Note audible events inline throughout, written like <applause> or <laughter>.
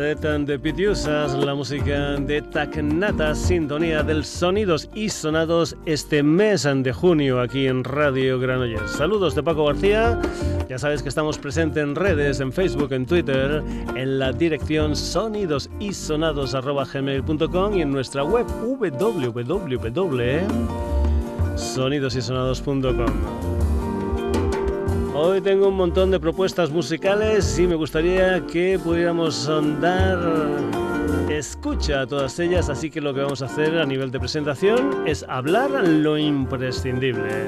de Pitiusas, la música de Tacnata, sintonía del Sonidos y Sonados este mes de junio aquí en Radio Granollers. Saludos de Paco García, ya sabes que estamos presentes en redes, en Facebook, en Twitter, en la dirección sonidosisonados.gmail.com y en nuestra web www.sonidosysonados.com. Hoy tengo un montón de propuestas musicales y me gustaría que pudiéramos dar escucha a todas ellas, así que lo que vamos a hacer a nivel de presentación es hablar lo imprescindible.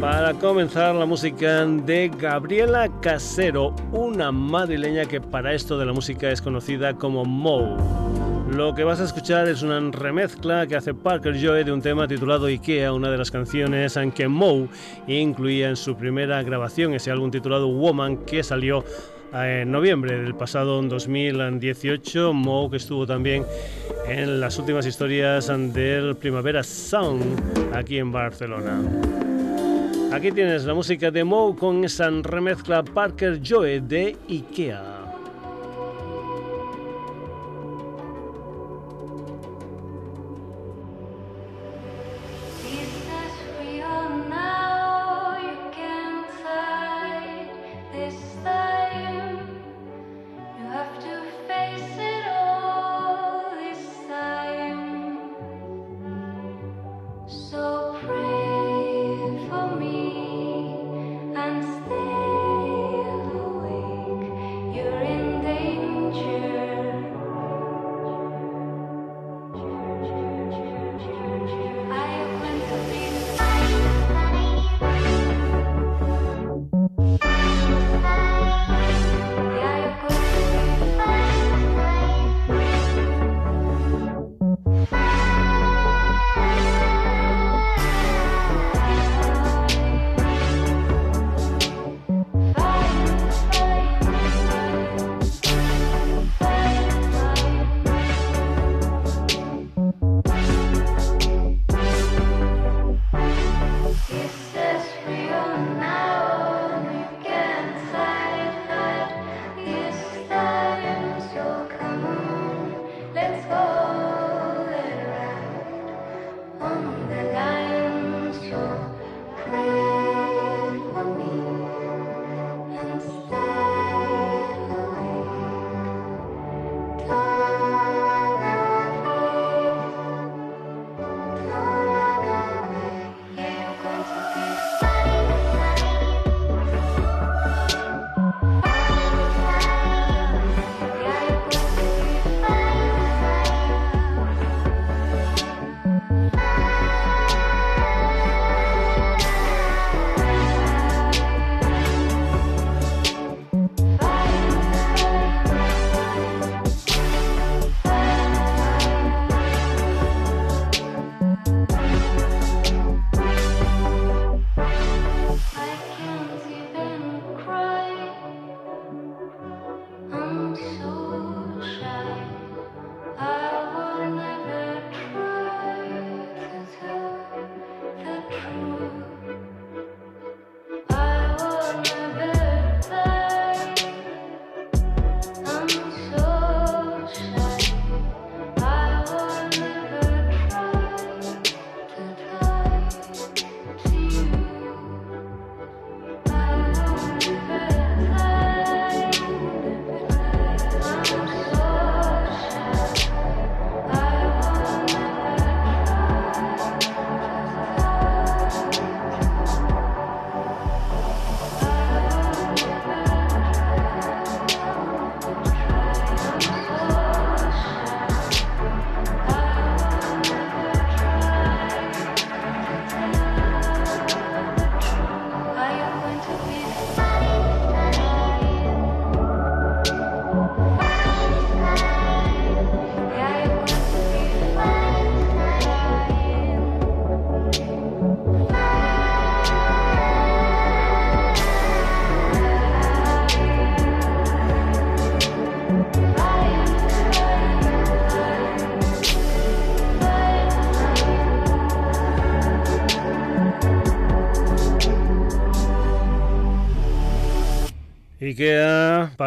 Para comenzar, la música de Gabriela Casero, una madrileña que para esto de la música es conocida como Mo. Lo que vas a escuchar es una remezcla que hace Parker Joe de un tema titulado Ikea, una de las canciones en que Moe incluía en su primera grabación, ese álbum titulado Woman que salió en noviembre del pasado 2018. Moe que estuvo también en las últimas historias del Primavera Sound aquí en Barcelona. Aquí tienes la música de Moe con esa remezcla Parker Joe de Ikea.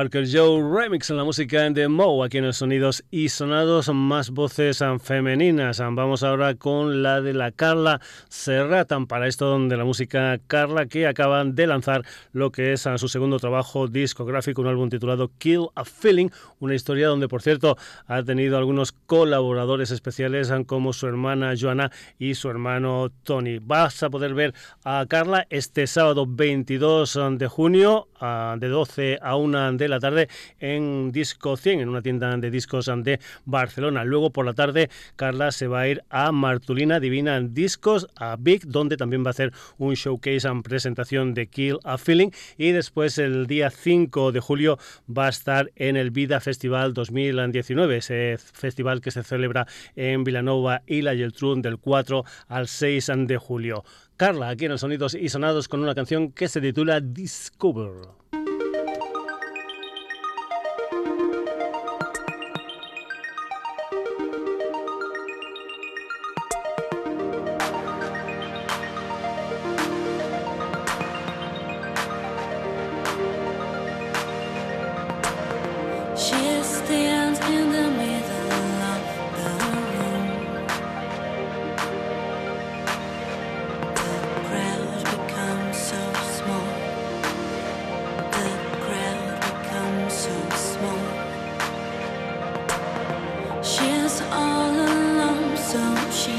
Parker Joe remix en la música de Moe aquí en los sonidos y sonados más voces femeninas. Vamos ahora con la de la Carla Serratan para esto de la música Carla que acaban de lanzar lo que es su segundo trabajo discográfico, un álbum titulado Kill a Feeling, una historia donde por cierto ha tenido algunos colaboradores especiales como su hermana Joana y su hermano Tony. Vas a poder ver a Carla este sábado 22 de junio de 12 a 1 de la tarde en Disco 100, en una tienda de discos de Barcelona. Luego por la tarde Carla se va a ir a Martulina Divina Discos, a Big, donde también va a hacer un showcase en presentación de Kill a Feeling. Y después el día 5 de julio va a estar en el Vida Festival 2019, ese festival que se celebra en Villanova y la Geltrún del 4 al 6 de julio. Carla, aquí en los Sonidos y Sonados con una canción que se titula Discover. She's all alone, so she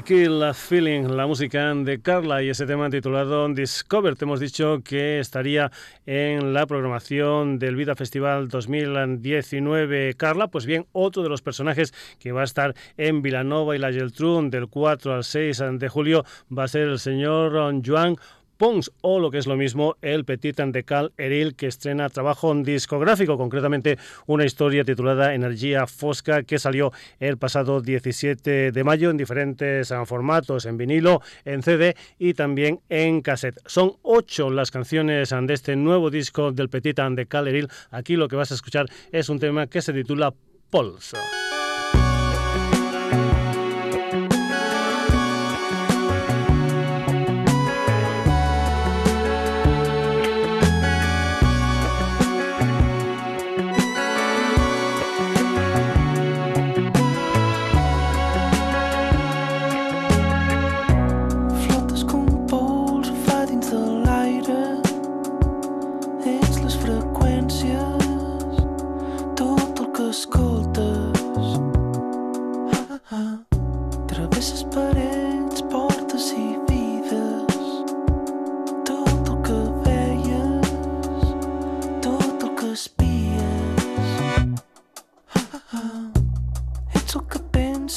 The Kill Feeling, la música de Carla y ese tema titulado Discover. Te hemos dicho que estaría en la programación del Vida Festival 2019 Carla. Pues bien, otro de los personajes que va a estar en Villanova y la Geltrún del 4 al 6 de julio va a ser el señor Joan Pons o lo que es lo mismo el Petit de Cal Eril que estrena trabajo discográfico, concretamente una historia titulada Energía Fosca que salió el pasado 17 de mayo en diferentes formatos, en vinilo, en CD y también en cassette. Son ocho las canciones de este nuevo disco del Petit de Cal Eril. Aquí lo que vas a escuchar es un tema que se titula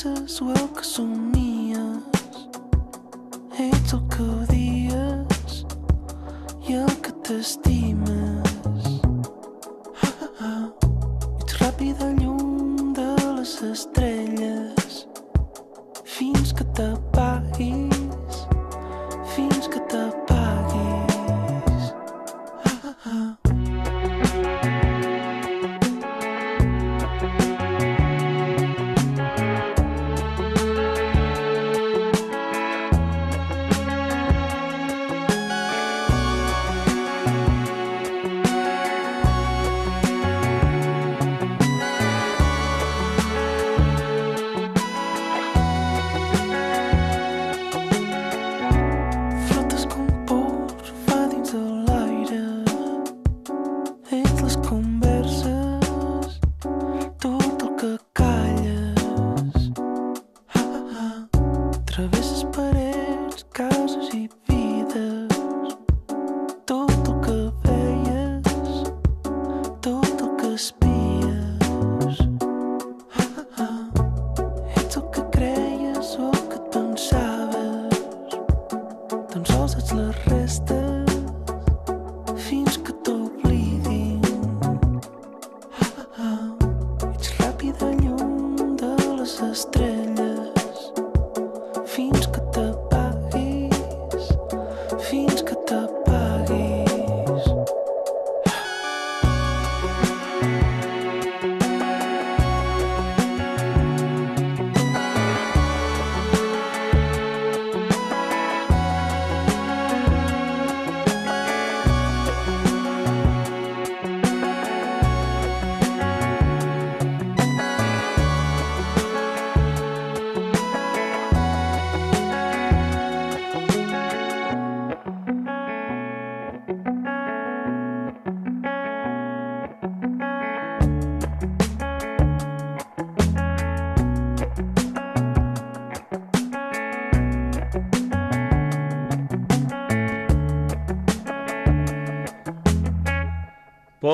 esas huelgas son mías. He tocado días y el que te estima.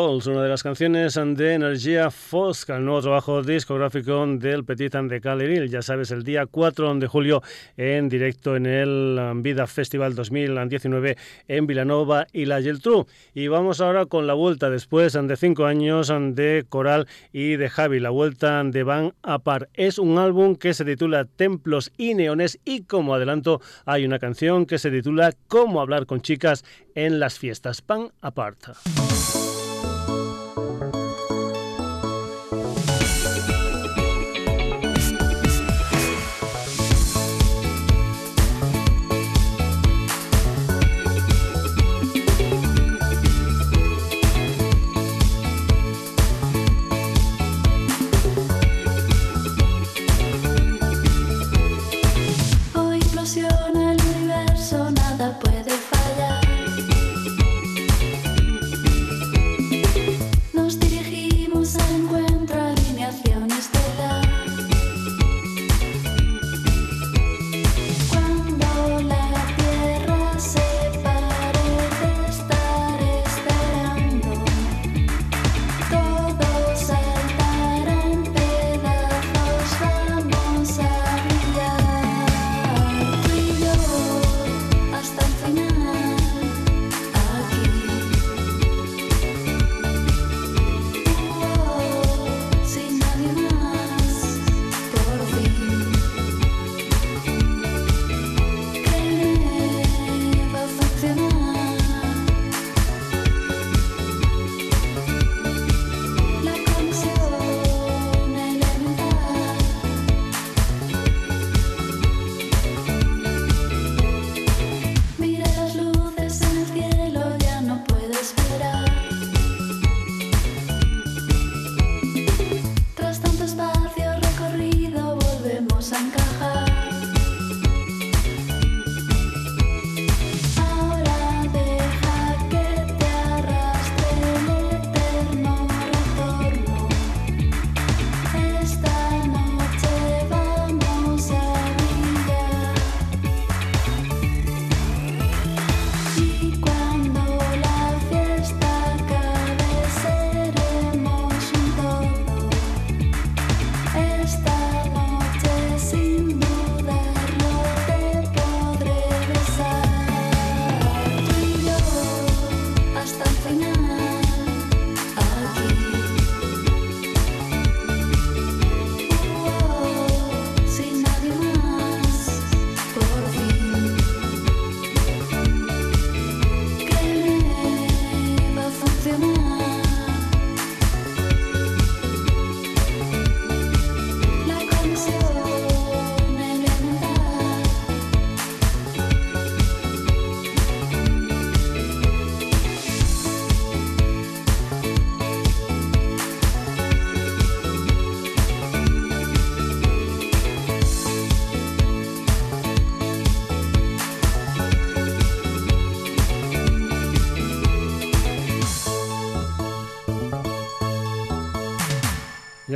Una de las canciones de Energía Fosca, el nuevo trabajo discográfico del Petit de Caleril. Ya sabes, el día 4 de julio en directo en el Vida Festival 2019 en Vilanova y la Geltrú. Y vamos ahora con la vuelta después de cinco años de Coral y de Javi, la vuelta de Van Apart. Es un álbum que se titula Templos y Neones y como adelanto hay una canción que se titula Cómo hablar con chicas en las fiestas. Van Apart.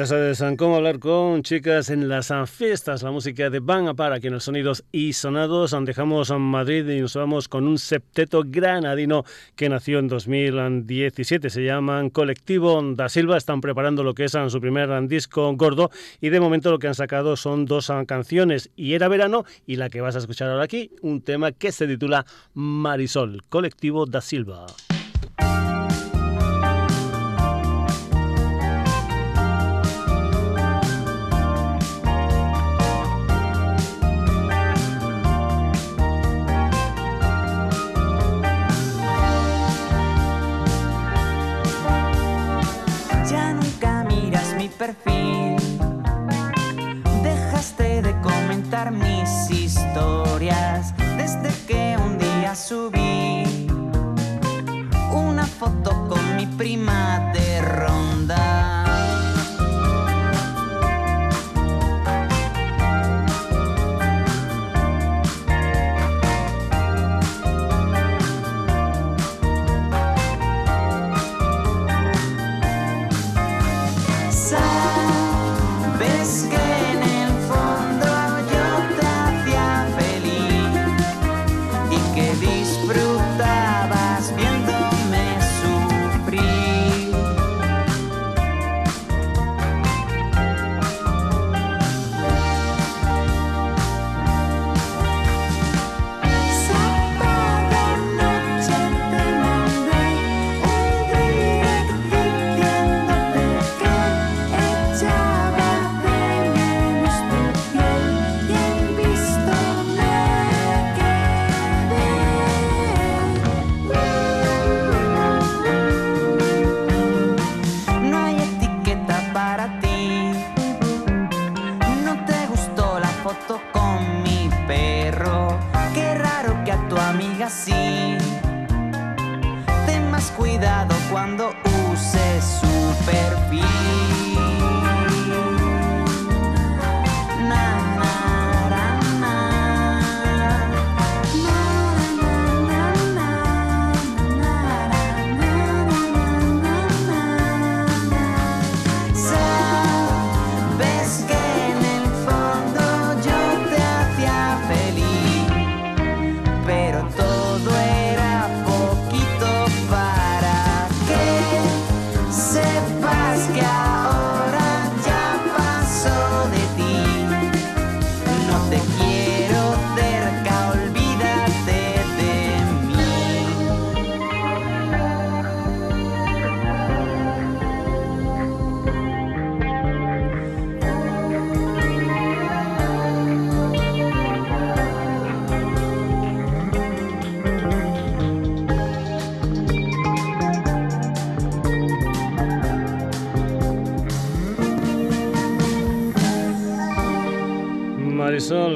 Ya sabes cómo hablar con chicas en las fiestas, la música de Van Para, aquí en los sonidos y sonados. Dejamos a Madrid y nos vamos con un septeto granadino que nació en 2017. Se llaman Colectivo da Silva. Están preparando lo que es su primer disco gordo y de momento lo que han sacado son dos canciones. Y era verano y la que vas a escuchar ahora aquí, un tema que se titula Marisol, Colectivo da Silva. Comentar mis historias desde que un día subí una foto con mi prima de ronda.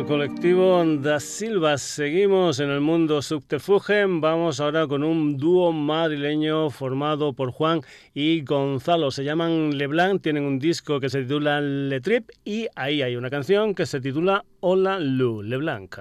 Colectivo Da Silva. Seguimos en el mundo subterfuge. Vamos ahora con un dúo madrileño formado por Juan y Gonzalo. Se llaman Leblanc, tienen un disco que se titula Le Trip y ahí hay una canción que se titula Hola Lu, Leblanc.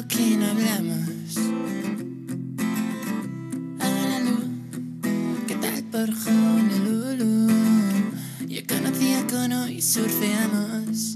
Que no hablamos. Hola ¿qué tal por Honolulu? Yo conocí a Cono y surfeamos.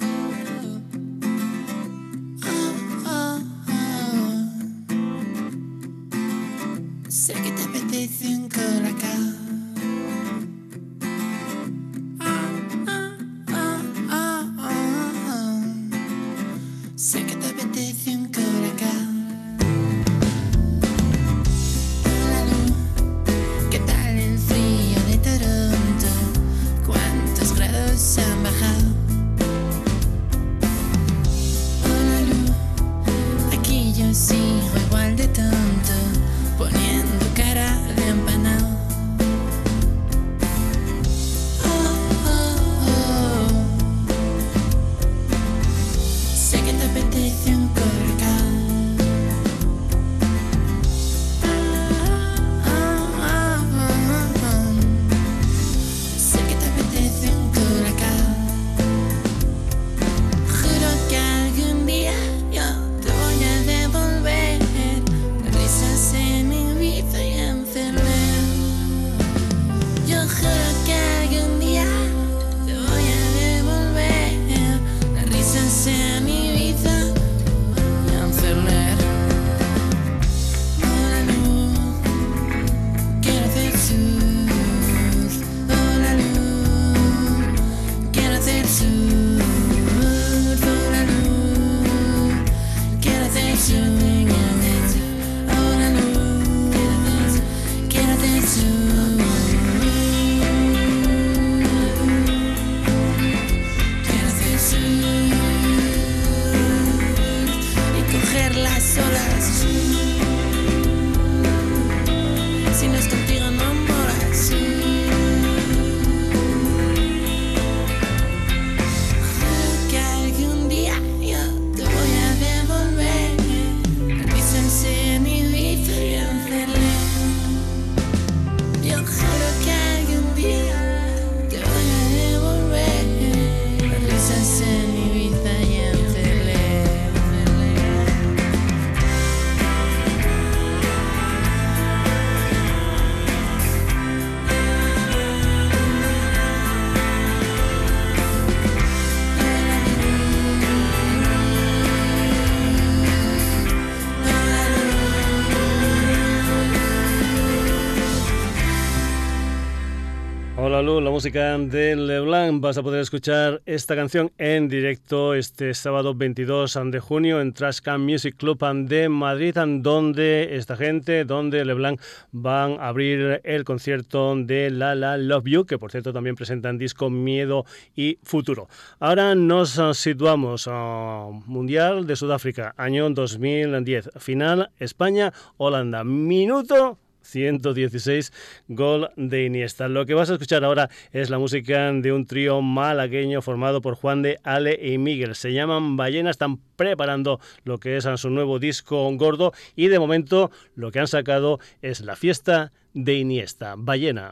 De LeBlanc. Vas a poder escuchar esta canción en directo este sábado 22 de junio en Trashcan Music Club de Madrid, donde esta gente, donde LeBlanc van a abrir el concierto de La La Love You, que por cierto también presentan disco Miedo y Futuro. Ahora nos situamos a Mundial de Sudáfrica, año 2010, final España-Holanda, minuto 116 gol de Iniesta. Lo que vas a escuchar ahora es la música de un trío malagueño formado por Juan de Ale y Miguel. Se llaman Ballena, están preparando lo que es su nuevo disco gordo y de momento lo que han sacado es la fiesta de Iniesta. Ballena.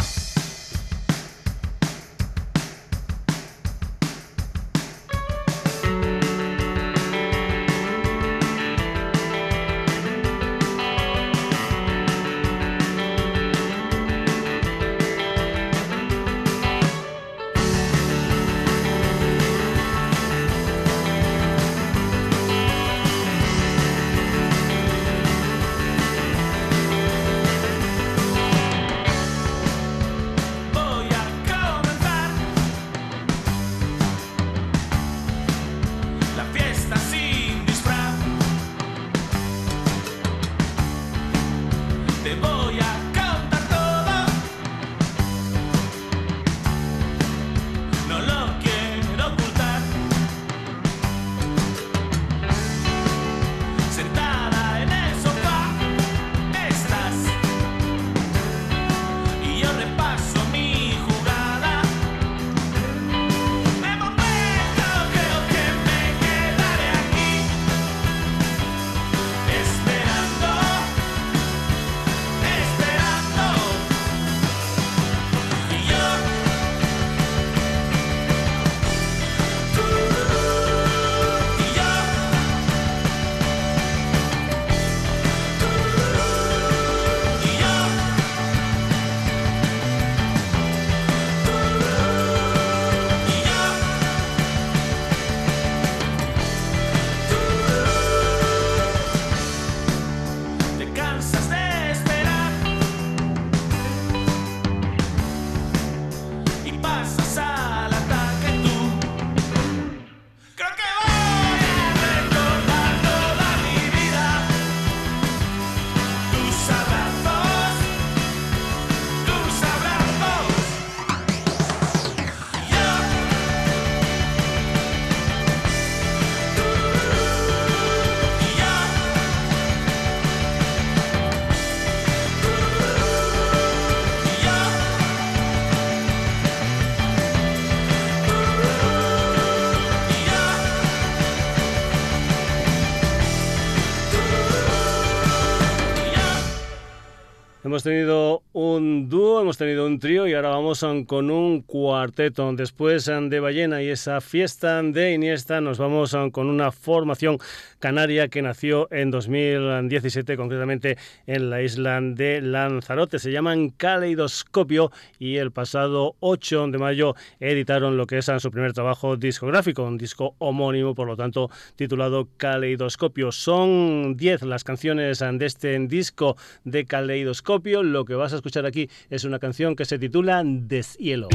Hemos tenido un dúo, hemos tenido un trío y ahora vamos con un cuarteto. Después de Ballena y esa fiesta de Iniesta, nos vamos con una formación canaria que nació en 2017, concretamente en la isla de Lanzarote. Se llaman Caleidoscopio y el pasado 8 de mayo editaron lo que es su primer trabajo discográfico, un disco homónimo, por lo tanto, titulado Caleidoscopio. Son 10 las canciones de este disco de Caleidoscopio lo que vas a escuchar aquí es una canción que se titula Deshielo.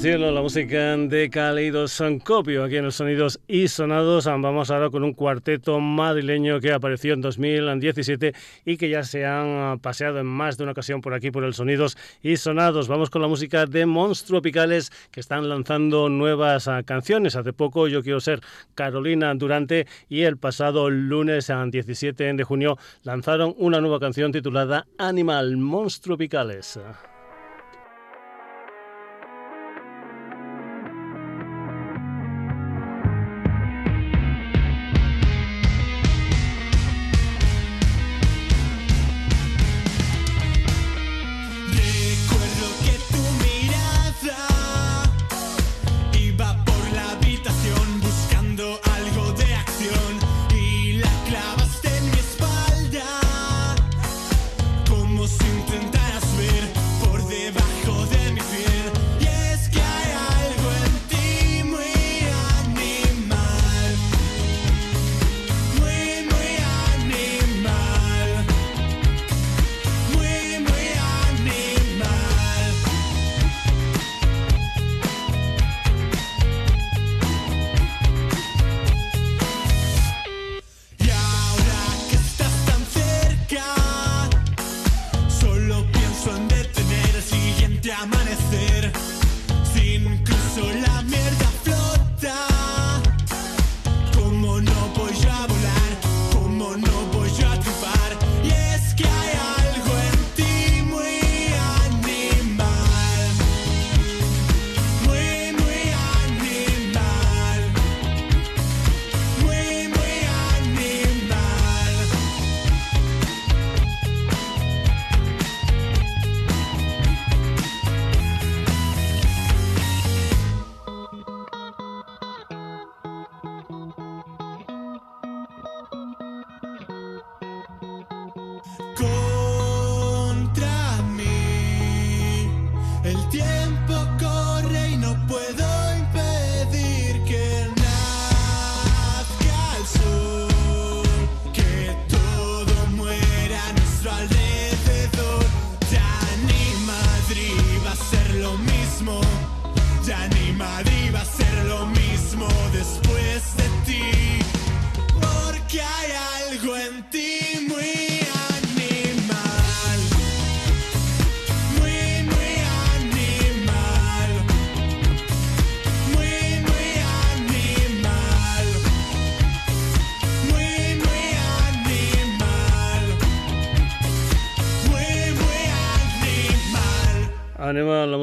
Cielo, la música de Caleidoscopio, aquí en los sonidos y sonados. Vamos ahora con un cuarteto madrileño que apareció en 2017 y que ya se han paseado en más de una ocasión por aquí por el sonidos y sonados. Vamos con la música de Monstropicales que están lanzando nuevas ah, canciones. Hace poco yo quiero ser Carolina Durante y el pasado lunes 17 ah, de junio lanzaron una nueva canción titulada Animal Monstropicales. la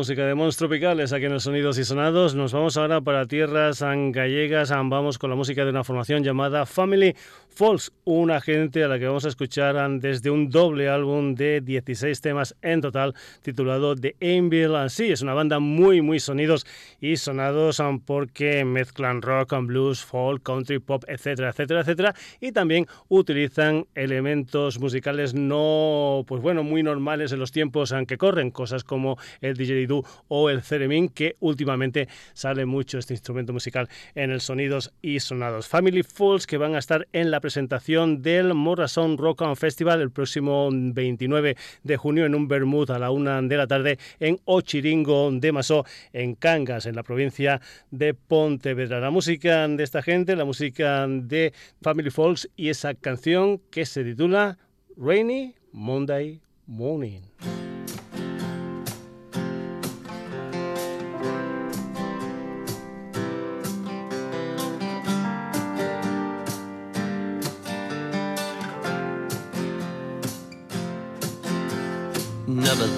música de Mons Tropicales aquí en los Sonidos y Sonados. Nos vamos ahora para tierras gallegas. Vamos con la música de una formación llamada Family Falls, una gente a la que vamos a escuchar desde un doble álbum de 16 temas en total titulado The Angel Sí, es una banda muy, muy sonidos y sonados porque mezclan rock and blues, folk, country, pop, etcétera, etcétera, etcétera. Y también utilizan elementos musicales no, pues bueno, muy normales en los tiempos en que corren, cosas como el didgeridoo o el theremin, que últimamente sale mucho este instrumento musical en el Sonidos y Sonados. Family Falls, que van a estar en la presentación del Morrison Rock and Festival el próximo 29 de junio en un Bermud a la una de la tarde en Ochiringo de Masó, en Cangas, en la provincia de Pontevedra. La música de esta gente, la música de Family Falls y esa canción que se titula Rainy Monday Morning.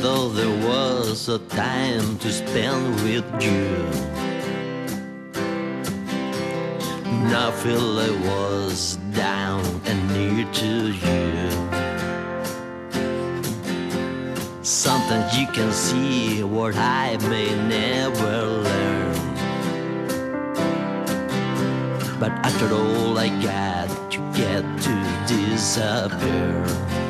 Never thought there was a time to spend with you. Now I feel I was down and near to you. Sometimes you can see what I may never learn. But after all, I got to get to disappear.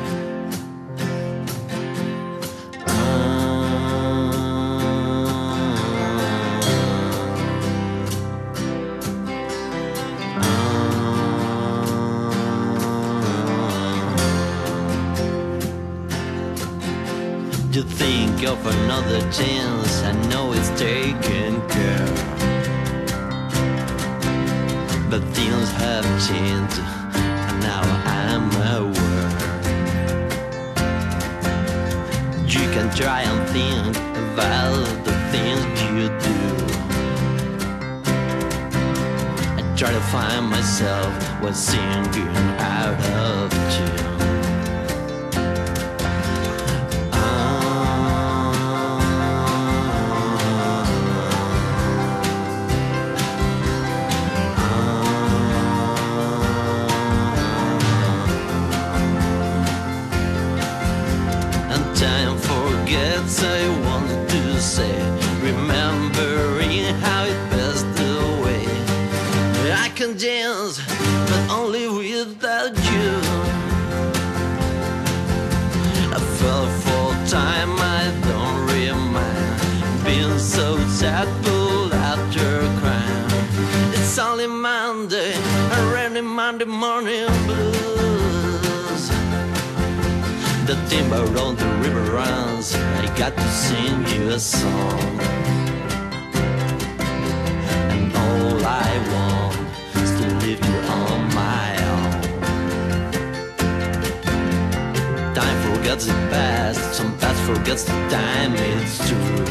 go for another chance. I know it's taken care. But things have changed, and now I'm aware. You can try and think about the things you do. I try to find myself when singing out of tune. Timber on the river runs. I got to sing you a song. And all I want is to leave you on my own. Time forgets the past, some past forgets the time, it's true.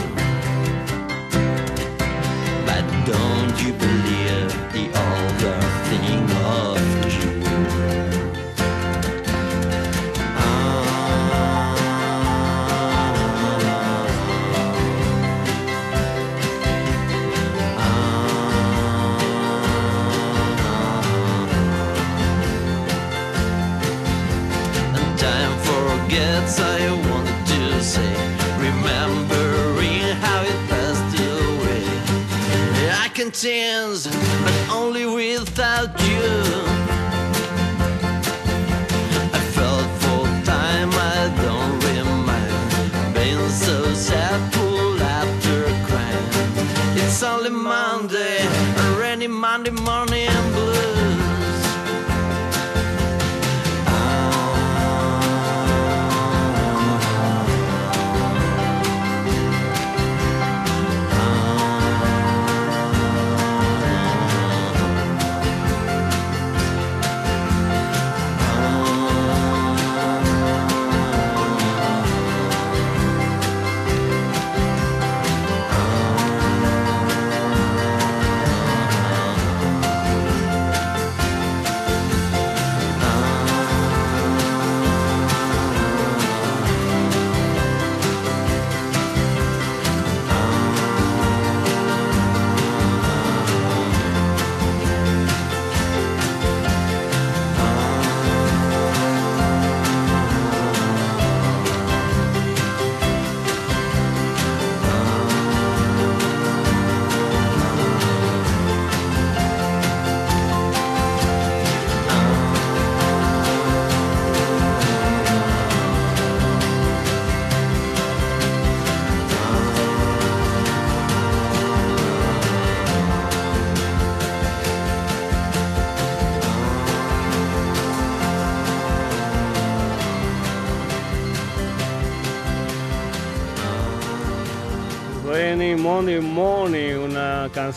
But don't you believe the older thing Sins.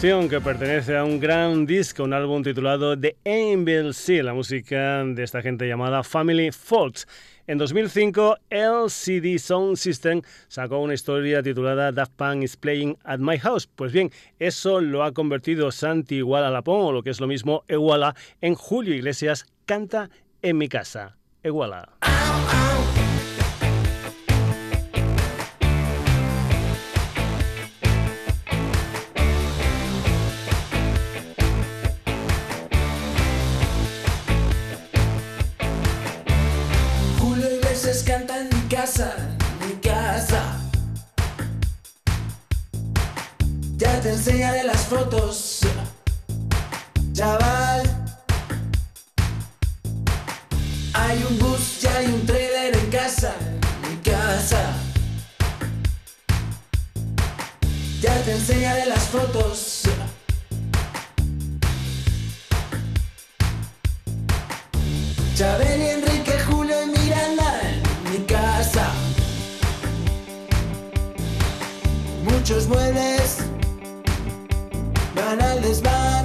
Que pertenece a un gran disco, un álbum titulado The Angel Sea, la música de esta gente llamada Family Faults. En 2005, LCD Sound System sacó una historia titulada Daft Punk is Playing at My House. Pues bien, eso lo ha convertido Santi Iguala Lapón, o lo que es lo mismo, Iguala, en Julio Iglesias Canta en mi casa. Iguala. Mi casa. Ya te enseñaré las fotos, chaval. Hay un bus y hay un trailer en casa, mi casa. Ya te enseñaré las fotos. Chabel y Enrique, Julio y Muchos muebles van al desván.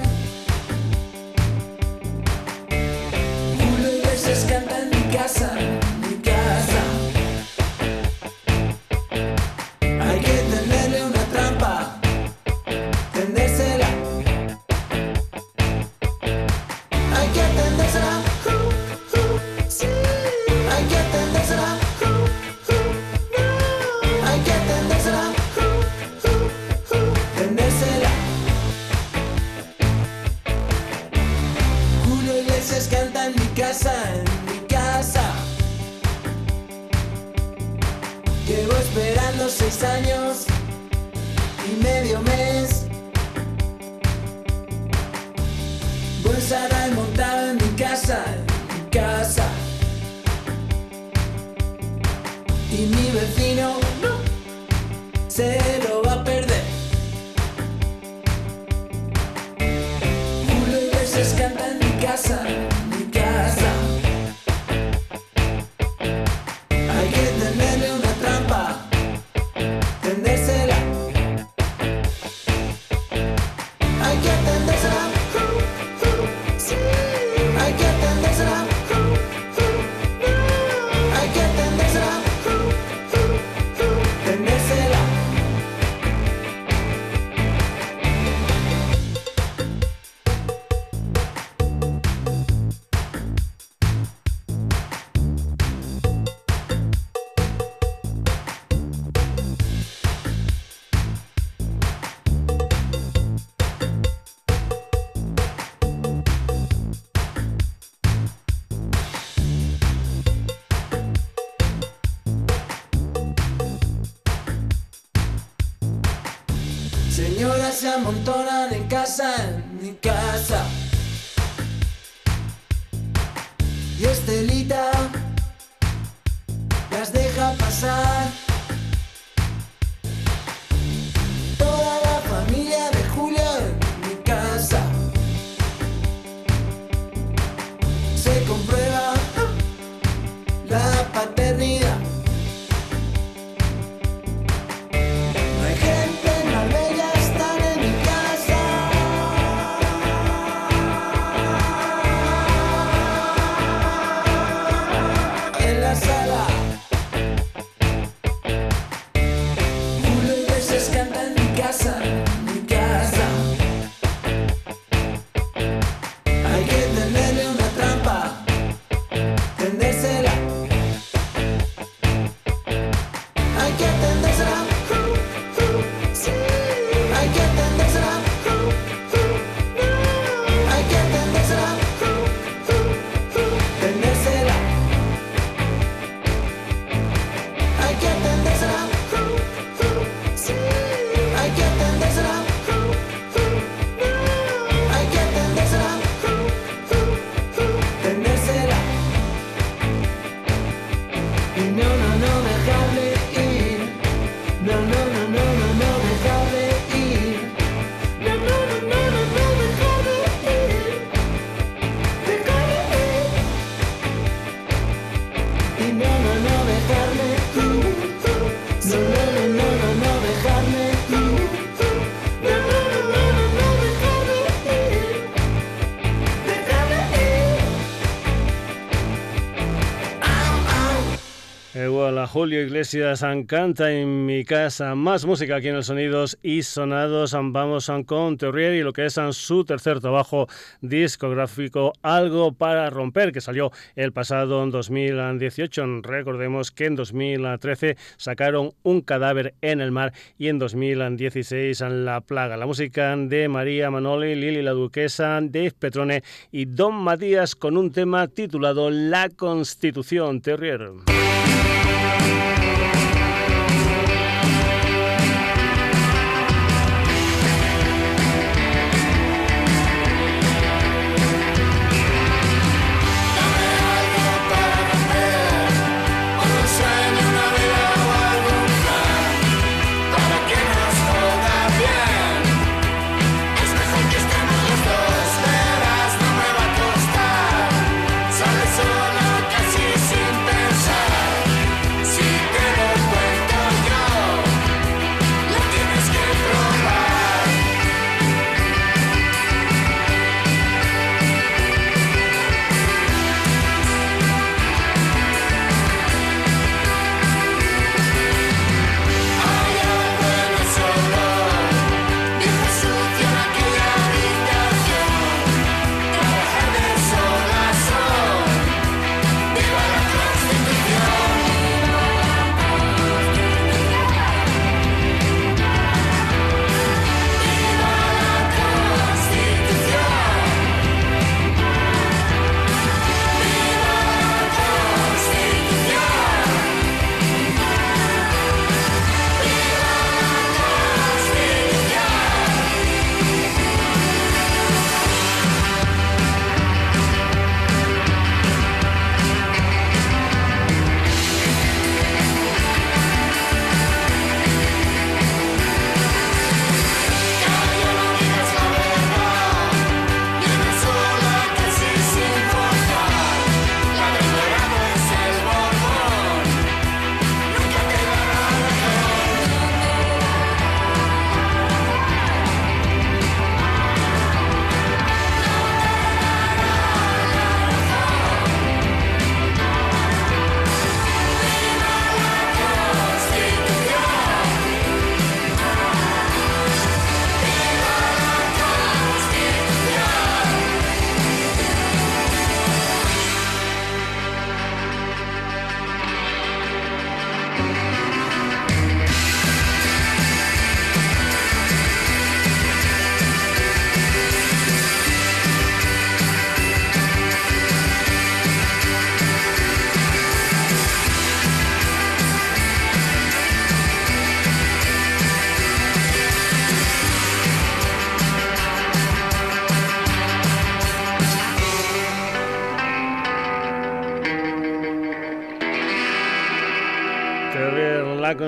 en casa. Julio Iglesias canta en mi casa. Más música aquí en el Sonidos y Sonados. Vamos con Teorier y lo que es su tercer trabajo discográfico, Algo para Romper, que salió el pasado 2018. Recordemos que en 2013 sacaron Un cadáver en el mar y en 2016 La Plaga. La música de María Manoli, Lili la Duquesa, Dave Petrone y Don Matías con un tema titulado La Constitución Terrier.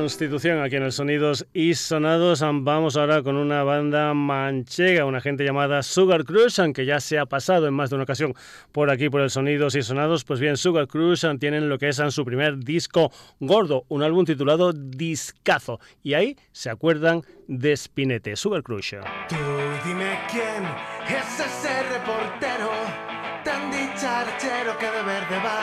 Constitución aquí en el Sonidos y Sonados. Vamos ahora con una banda manchega, una gente llamada Sugar Cruise, aunque ya se ha pasado en más de una ocasión por aquí por el Sonidos y Sonados. Pues bien, Sugar Cruise tienen lo que es su primer disco gordo, un álbum titulado Discazo. Y ahí se acuerdan de Spinete, Sugar Cruise. Tú dime quién es ese reportero tan que de verde va.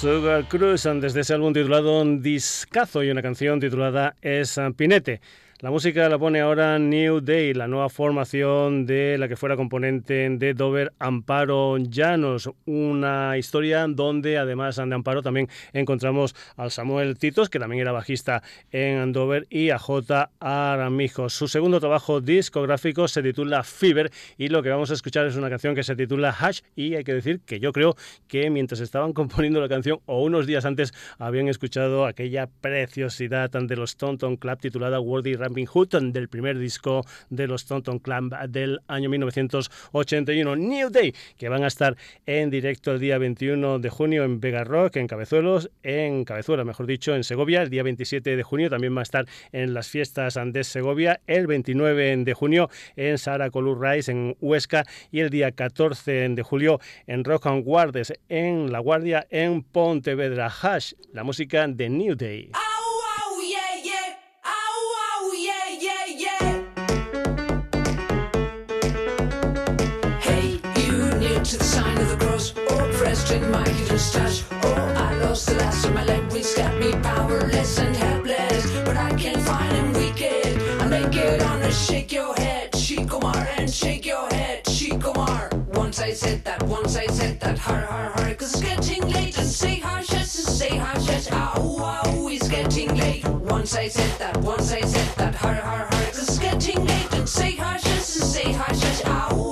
Sugar Cruise, desde ese álbum titulado Discazo y una canción titulada Espinete. La música la pone ahora New Day, la nueva formación de la que fuera componente de Dover, Amparo Llanos. Una historia donde, además de Amparo, también encontramos al Samuel Titos, que también era bajista en Dover, y a J. Aramijo. Su segundo trabajo discográfico se titula Fever y lo que vamos a escuchar es una canción que se titula Hash. Y hay que decir que yo creo que mientras estaban <laughs> componiendo la canción o unos días antes habían escuchado aquella preciosidad de los Tonton Club titulada Worthy Ramping Hood del primer disco de los Tonton Club del año 1981 New Day que van a estar en directo el día 21 de junio en Vega Rock en Cabezuelos en Cabezuela mejor dicho en Segovia. El día 27 de junio también va a estar en las fiestas de Segovia. El 29 de junio en Sara Colur Rise en Huesca. Y el día 14 de julio en Rock and Guardes en La Guardia en Pontevedra. Hash la música de New Day in my hidden stash. Oh, I lost the last of my language, got me powerless and helpless. But I can't find him wicked. I make it on a shake your head, Shikomar, and shake your head, Shikomar. Once I said that, once I said that, har har har, cause it's getting late. And say hush, yes, and say hush, yes, ow, ow, it's getting late. Once I said that, once I said that, har har har, cause it's getting late. And say hush, yes, and say hush, yes, ow,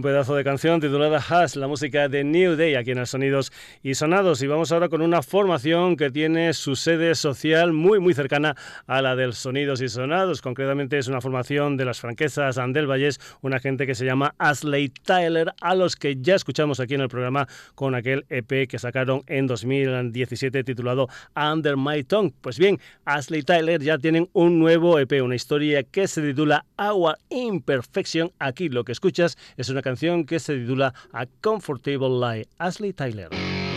Un pedazo de canción titulada Has, la música de New Day aquí en el Sonidos y Sonados. Y vamos ahora con una formación que tiene su sede social muy muy cercana a la del Sonidos y Sonados. Concretamente es una formación de las franquesas Andel Valles, una gente que se llama Ashley Tyler, a los que ya escuchamos aquí en el programa con aquel EP que sacaron en 2017 titulado Under My Tongue. Pues bien, Ashley Tyler ya tienen un nuevo EP, una historia que se titula Our Imperfection. Aquí lo que escuchas es una canción que se titula A Comfortable Lie. Ashley Tyler.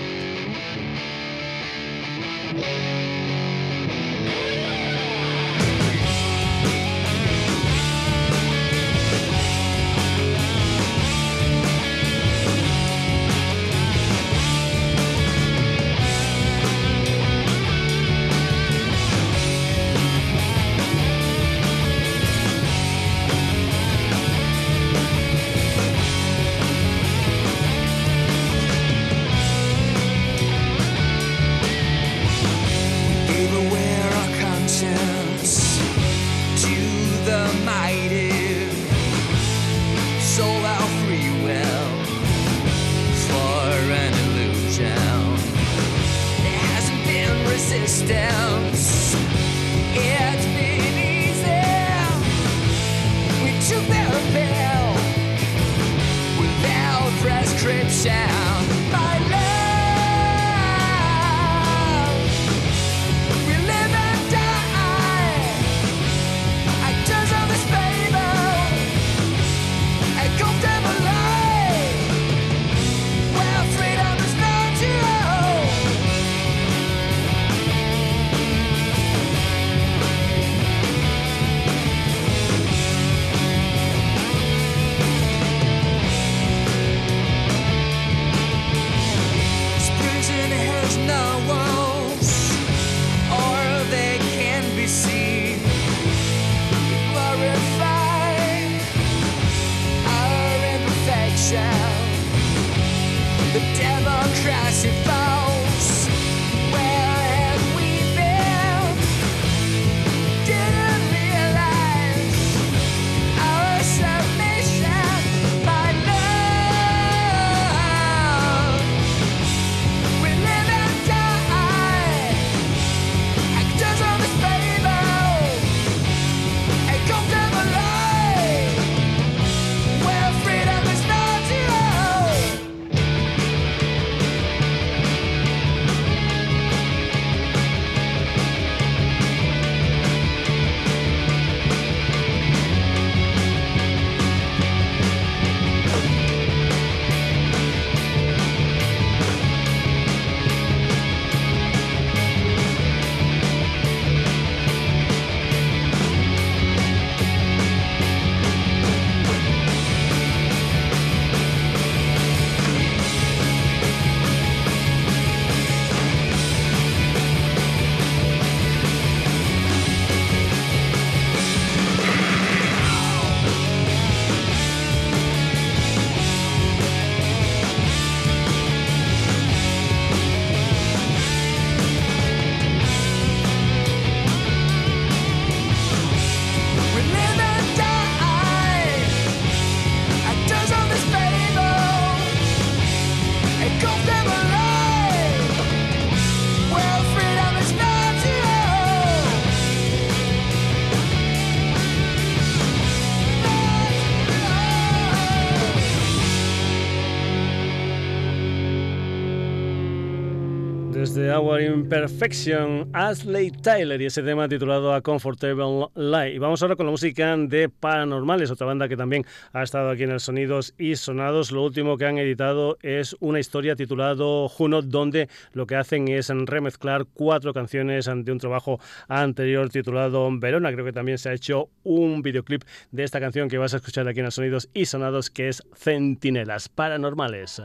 Imperfection, Ashley Tyler y ese tema titulado A Comfortable Lie. Y vamos ahora con la música de Paranormales, otra banda que también ha estado aquí en el Sonidos y Sonados. Lo último que han editado es una historia titulado Juno, donde lo que hacen es remezclar cuatro canciones de un trabajo anterior titulado Verona. Creo que también se ha hecho un videoclip de esta canción que vas a escuchar aquí en el Sonidos y Sonados, que es Centinelas Paranormales.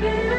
Dime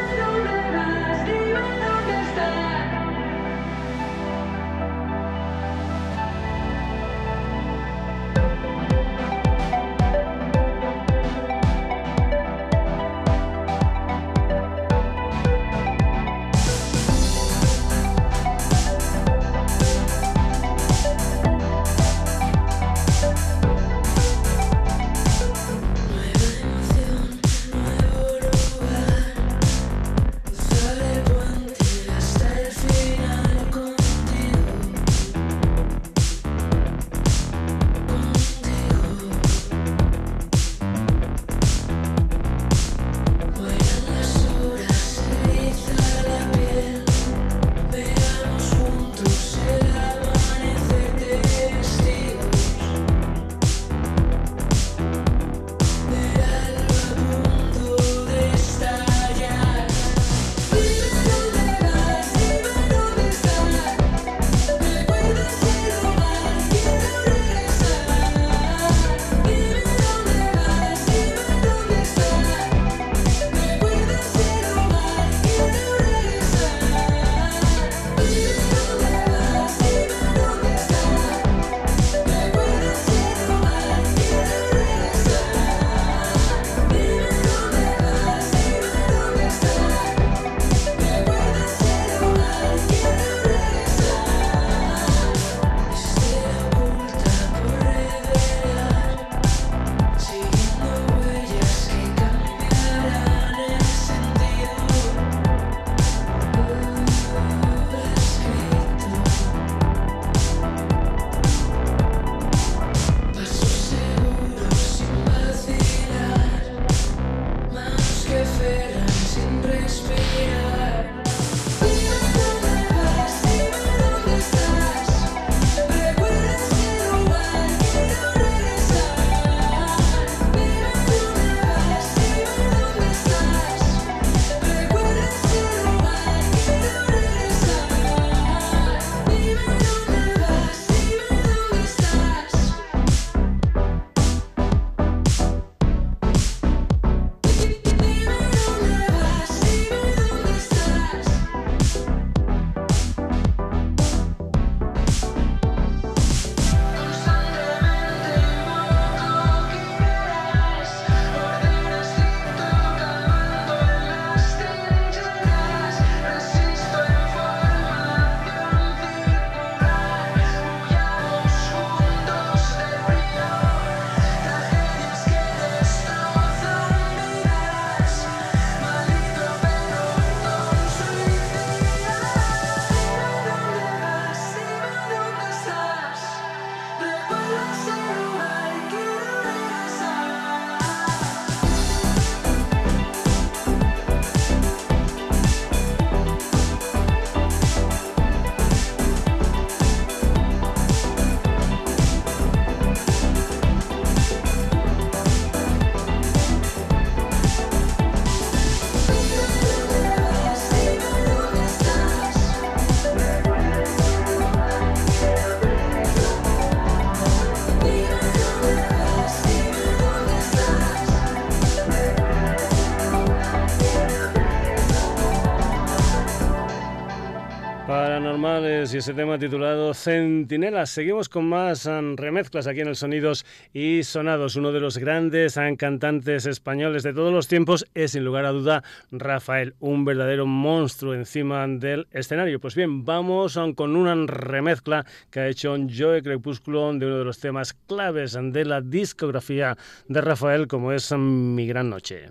Y ese tema titulado Centinelas. Seguimos con más um, remezclas aquí en el Sonidos y Sonados. Uno de los grandes um, cantantes españoles de todos los tiempos es sin lugar a duda Rafael, un verdadero monstruo encima del escenario. Pues bien, vamos um, con una remezcla que ha hecho Joe Crepúsculo de uno de los temas claves de la discografía de Rafael como es Mi Gran Noche.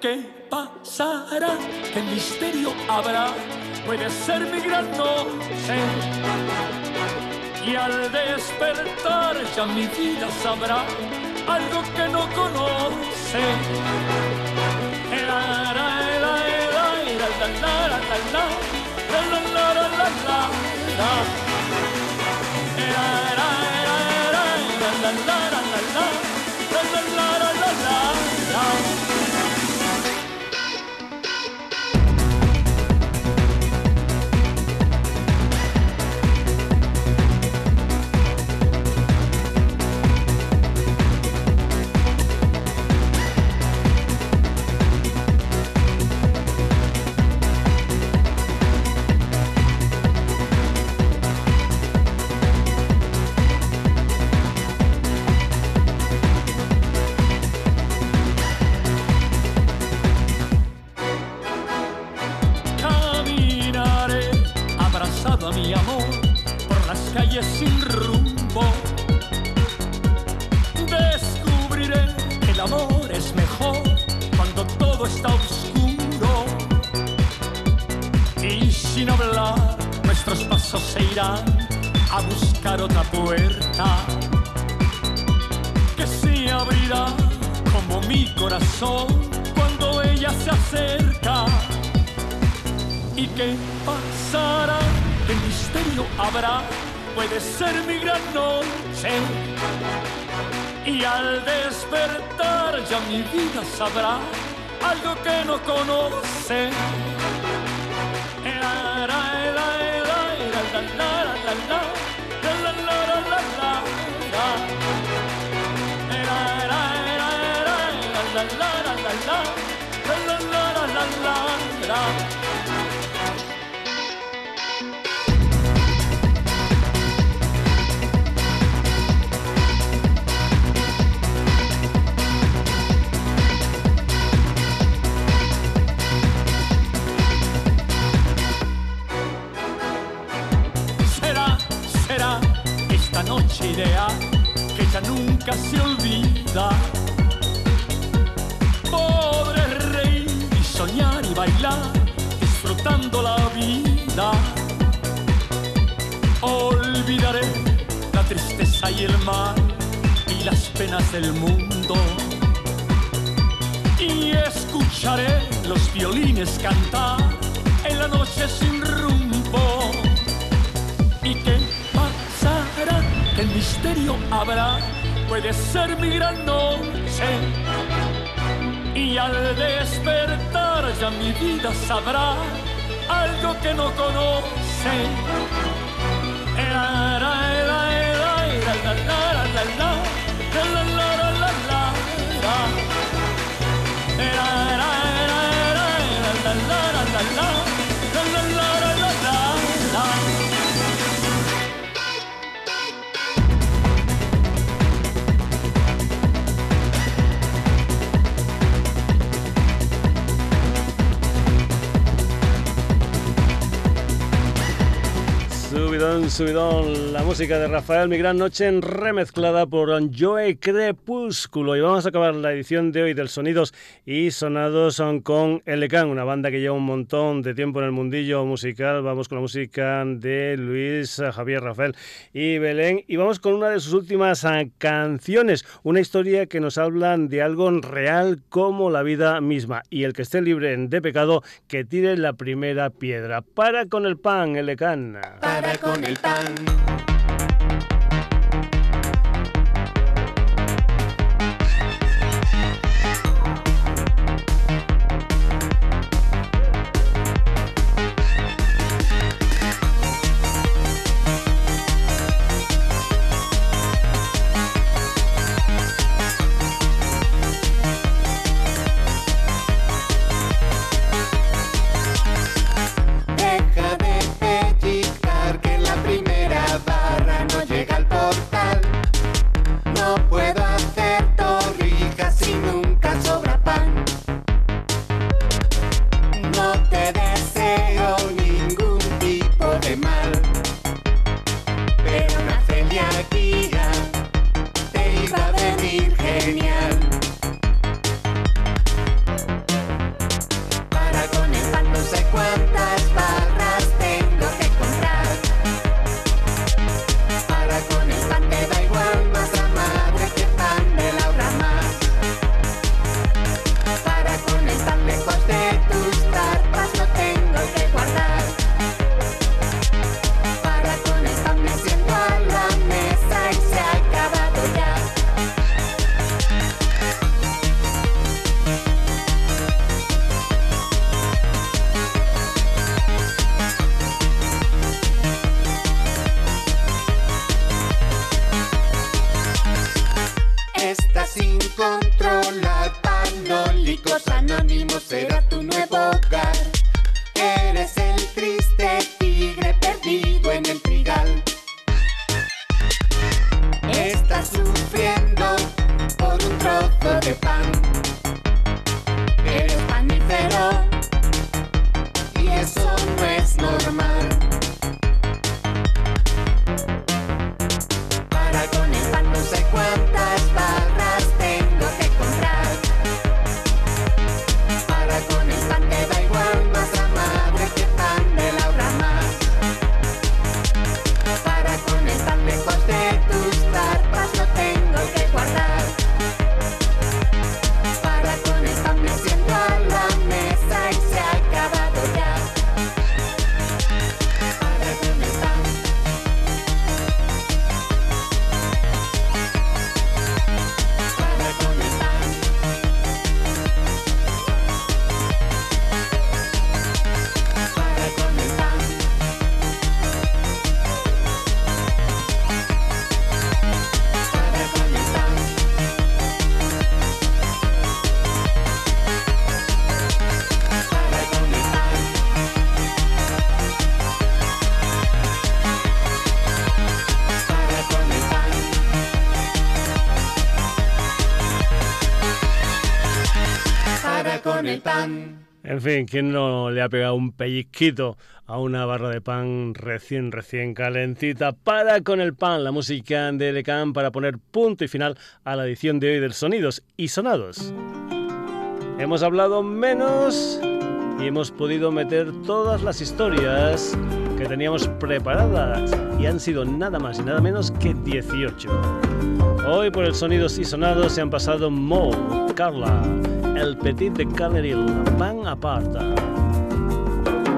¿Qué pasará? ¿Qué misterio habrá? Puede ser mi gran noche. Y al despertar ya mi vida sabrá algo que no conoce. La, la, la, la, mi vida sabrá algo que no conoce. La, la, la, la, la, ideal que ya nunca se olvida. Podré reír y soñar y bailar, disfrutando la vida. Olvidaré la tristeza y el mal y las penas del mundo. Y escucharé los violines cantar en la noche sin rumbo. ¿Y qué que el misterio habrá, puede ser mi gran noche. Y al despertar ya mi vida sabrá algo que no conoce. La, la, la, subidón la música de Rafael Mi Gran Noche remezclada por Joe Crepúsculo. Y vamos a acabar la edición de hoy del Sonidos y Sonados con Elecan, una banda que lleva un montón de tiempo en el mundillo musical. Vamos con la música de Luis, Javier, Rafael y Belén. Y vamos con una de sus últimas ah, canciones, una historia que nos habla de algo real como la vida misma. Y el que esté libre de pecado, que tire la primera piedra. Para con el pan, Elecan. para con el pan. Fin, ¿quién no le ha pegado un pellizquito a una barra de pan recién, recién calentita? Para con el pan, la música de Lecan para poner punto y final a la edición de hoy del Sonidos y Sonados. Hemos hablado menos y hemos podido meter todas las historias que teníamos preparadas. Y han sido nada más y nada menos que 18. Hoy por el Sonidos y Sonados se han pasado Mo, Carla, El Petit de Caleril, Van Aparta,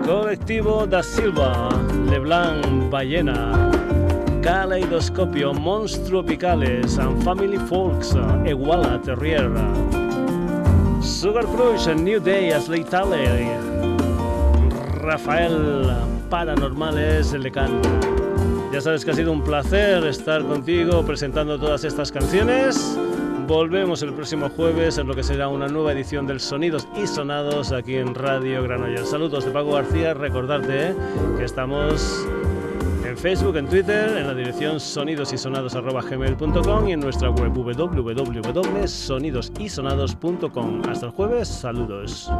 Colectivo da Silva, Leblanc, Ballena, Caleidoscopio, Monstruo Picales, and Family Folks, Iguala, Terrier, Sugar Crush, New Day, Ashley Talley, Rafael, Paranormales, Lecan. Ya sabes que ha sido un placer estar contigo presentando todas estas canciones. Volvemos el próximo jueves en lo que será una nueva edición del Sonidos y Sonados aquí en Radio Granollers. Saludos de Paco García. Recordarte que estamos en Facebook, en Twitter, en la dirección sonidosysonados.gmail.com y en nuestra web www.sonidosysonados.com. Hasta el jueves, saludos.